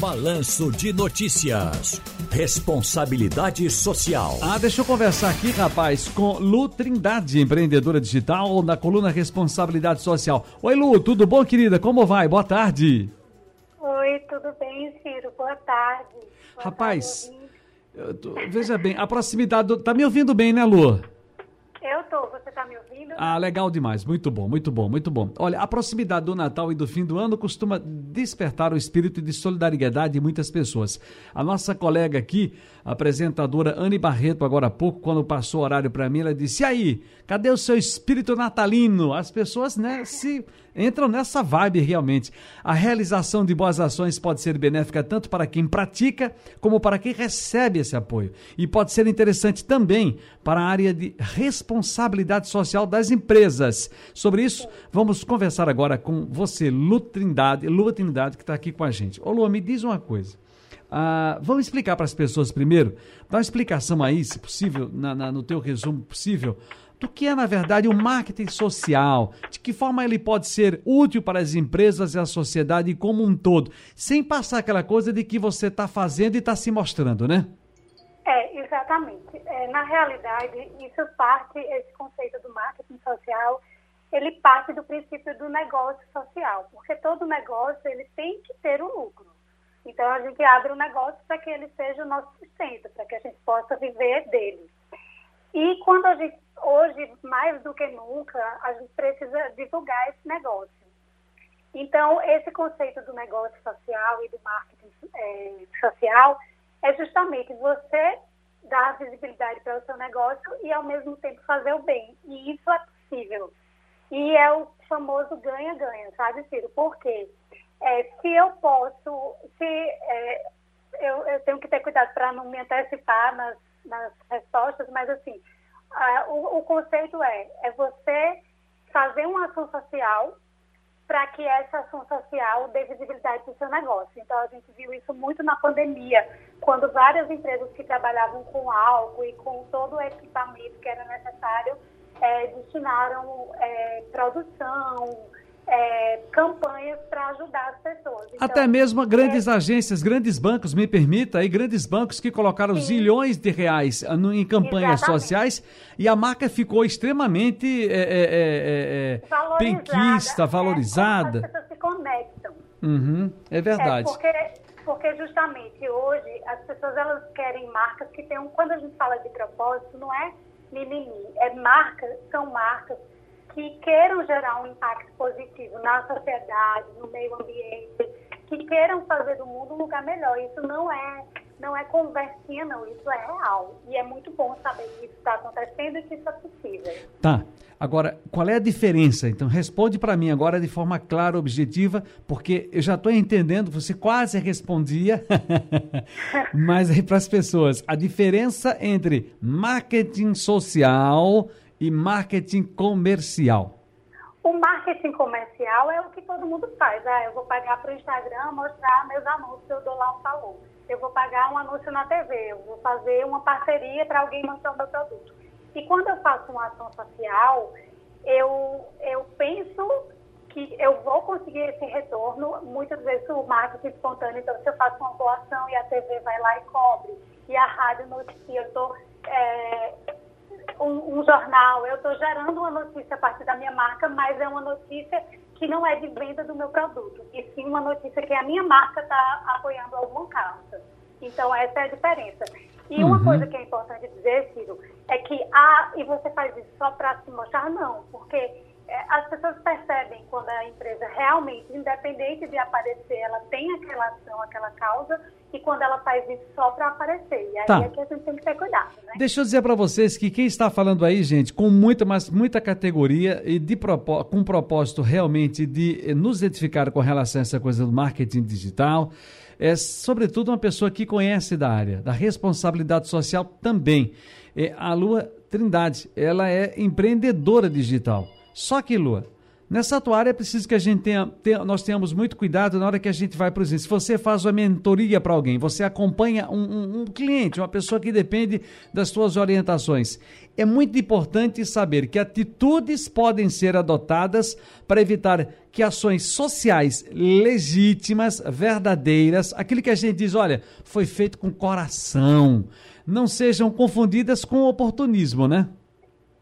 Balanço de Notícias. Responsabilidade Social. Ah, deixa eu conversar aqui, rapaz, com Lu Trindade, empreendedora digital, na coluna Responsabilidade Social. Oi, Lu, tudo bom, querida? Como vai? Boa tarde. Oi, tudo bem, Ciro? Boa tarde. Boa rapaz, tarde, tô, veja bem, a proximidade. Do, tá me ouvindo bem, né, Lu? Eu tô, você está me ouvindo? Ah, legal demais. Muito bom, muito bom, muito bom. Olha, a proximidade do Natal e do fim do ano costuma despertar o espírito de solidariedade de muitas pessoas. A nossa colega aqui, a apresentadora Anne Barreto, agora há pouco, quando passou o horário para mim, ela disse: "E aí, cadê o seu espírito natalino?" As pessoas, né, se entram nessa vibe realmente. A realização de boas ações pode ser benéfica tanto para quem pratica como para quem recebe esse apoio. E pode ser interessante também para a área de responsabilidade social das empresas. Sobre isso, vamos conversar agora com você, Lu Trindade, Lua Trindade, que está aqui com a gente. Ô Lua, me diz uma coisa. Ah, vamos explicar para as pessoas primeiro, dá uma explicação aí, se possível, na, na, no teu resumo possível, do que é, na verdade, o marketing social, de que forma ele pode ser útil para as empresas e a sociedade como um todo, sem passar aquela coisa de que você está fazendo e está se mostrando, né? É, exatamente. É, na realidade, isso parte, esse conceito do marketing social, ele parte do princípio do negócio social, porque todo negócio ele tem que ter um lucro. Então, a gente abre um negócio para que ele seja o nosso sustento, para que a gente possa viver dele. E quando a gente, hoje, mais do que nunca, a gente precisa divulgar esse negócio. Então, esse conceito do negócio social e do marketing é, social é justamente você dar visibilidade para o seu negócio e, ao mesmo tempo, fazer o bem. E isso é possível. E é o famoso ganha-ganha, sabe, Ciro? Por quê? É, se eu posso, se é, eu, eu, tenho que ter cuidado para não me antecipar nas nas respostas, mas assim, o, o, conceito é, é você fazer uma ação social para que essa ação social dê visibilidade para o seu negócio. Então, a gente viu isso muito na pandemia, quando várias empresas que trabalhavam com álcool e com todo o equipamento que era necessário é, destinaram é, produção, é, campanhas para ajudar as pessoas. Então, Até mesmo grandes é... agências, grandes bancos, me permita, aí grandes bancos que colocaram Sim. zilhões de reais ah, em campanhas Exatamente. sociais e a marca ficou extremamente é, é, é, é valorizada, penquista, valorizada. as pessoas se conectam. Uhum, é verdade. porque, porque justamente hoje as pessoas elas querem marcas que tenham, quando a gente fala de propósito, não é mimimi, é marcas, são marcas que queiram gerar um impacto positivo na sociedade, no meio ambiente, que queiram fazer do mundo um lugar melhor. Isso não é não é conversinha, não. Isso é real. E é muito bom saber que isso está acontecendo e que isso é possível. Tá. Agora, qual é a diferença? Então, responde para mim agora de forma clara, objetiva, porque eu já estou entendendo, você quase respondia, mas aí para as pessoas, a diferença entre marketing social e marketing comercial? O marketing comercial é o que todo mundo faz. Ah, eu vou pagar para o Instagram mostrar meus anúncios, eu dou lá um valor. Eu vou pagar um anúncio na TV, eu vou fazer uma parceria para alguém mostrar o meu produto. E quando eu faço uma ação social, eu, eu penso que eu vou conseguir esse retorno. Muitas vezes o marketing espontâneo, então se eu faço uma boa ação e a TV vai lá e cobre, e a rádio noticia, eu estou é, um, um jornal, eu estou gerando uma notícia a partir da minha marca, mas é uma notícia que não é de venda do meu produto, e sim uma notícia que a minha marca está apoiando alguma causa. Então, essa é a diferença. E uma uhum. coisa que é importante dizer, Ciro, é que, ah, e você faz isso só para se mostrar? Não, porque é, as pessoas percebem quando a empresa realmente, independente de aparecer, ela tem aquela ação, aquela causa, e quando ela faz isso só para aparecer. E aí tá. é que a gente tem que ter cuidado, né? Deixa eu dizer para vocês que quem está falando aí, gente, com muita, mas muita categoria e de propó com propósito realmente de nos edificar com relação a essa coisa do marketing digital, é sobretudo uma pessoa que conhece da área, da responsabilidade social também. É, a Lua Trindade, ela é empreendedora digital. Só que, Lua, Nessa tua área é preciso que a gente tenha, tenha, nós tenhamos muito cuidado na hora que a gente vai para os Se você faz uma mentoria para alguém, você acompanha um, um, um, cliente, uma pessoa que depende das suas orientações. É muito importante saber que atitudes podem ser adotadas para evitar que ações sociais legítimas, verdadeiras, aquilo que a gente diz, olha, foi feito com coração, não sejam confundidas com oportunismo, né?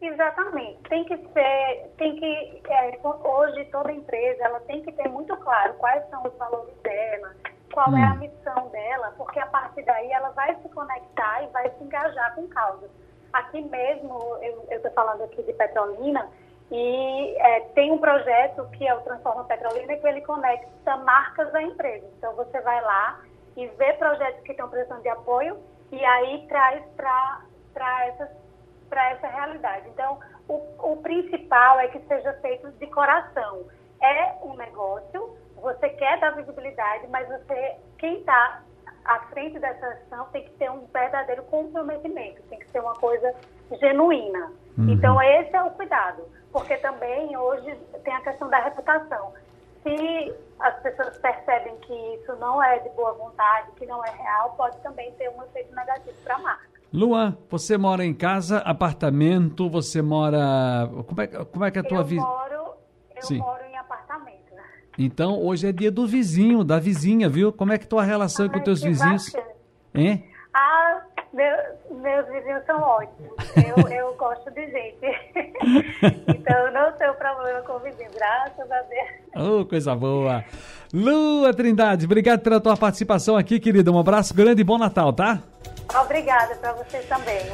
Exatamente. Tem que ser, tem que, é, hoje toda empresa, ela tem que ter muito claro quais são os valores dela, qual hum. é a hum. missão dela, porque a partir daí ela vai se conectar e vai se engajar com causas. Aqui mesmo, eu estou falando aqui de Petrolina, e é, tem um projeto que é o Transforma Petrolina, que ele conecta marcas a empresas. Então, você vai lá e vê projetos que estão precisando de apoio e aí traz para essas para essa realidade. Então, o, o principal é que seja feito de coração. É um negócio, você quer dar visibilidade, mas você, quem está à frente dessa ação tem que ter um verdadeiro comprometimento, tem que ser uma coisa genuína. Uhum. Então, esse é o cuidado, porque também hoje tem a questão da reputação. Se as pessoas percebem que isso não é de boa vontade, que não é real, pode também ter um efeito negativo para a marca. Luan, você mora em casa, apartamento, você mora. Como é, como é que é a tua vida? Eu Sim. moro em apartamento. Então, hoje é dia do vizinho, da vizinha, viu? Como é que é a tua relação Ai, com teus vizinhos? Hein? Ah, meu, meus vizinhos são ótimos. Eu, eu gosto de gente. então, não tenho problema com vizinhos, graças a Deus. Oh, coisa boa. Lua Trindade, obrigado pela tua participação aqui, querida. Um abraço grande e bom Natal, tá? Obrigada para vocês também.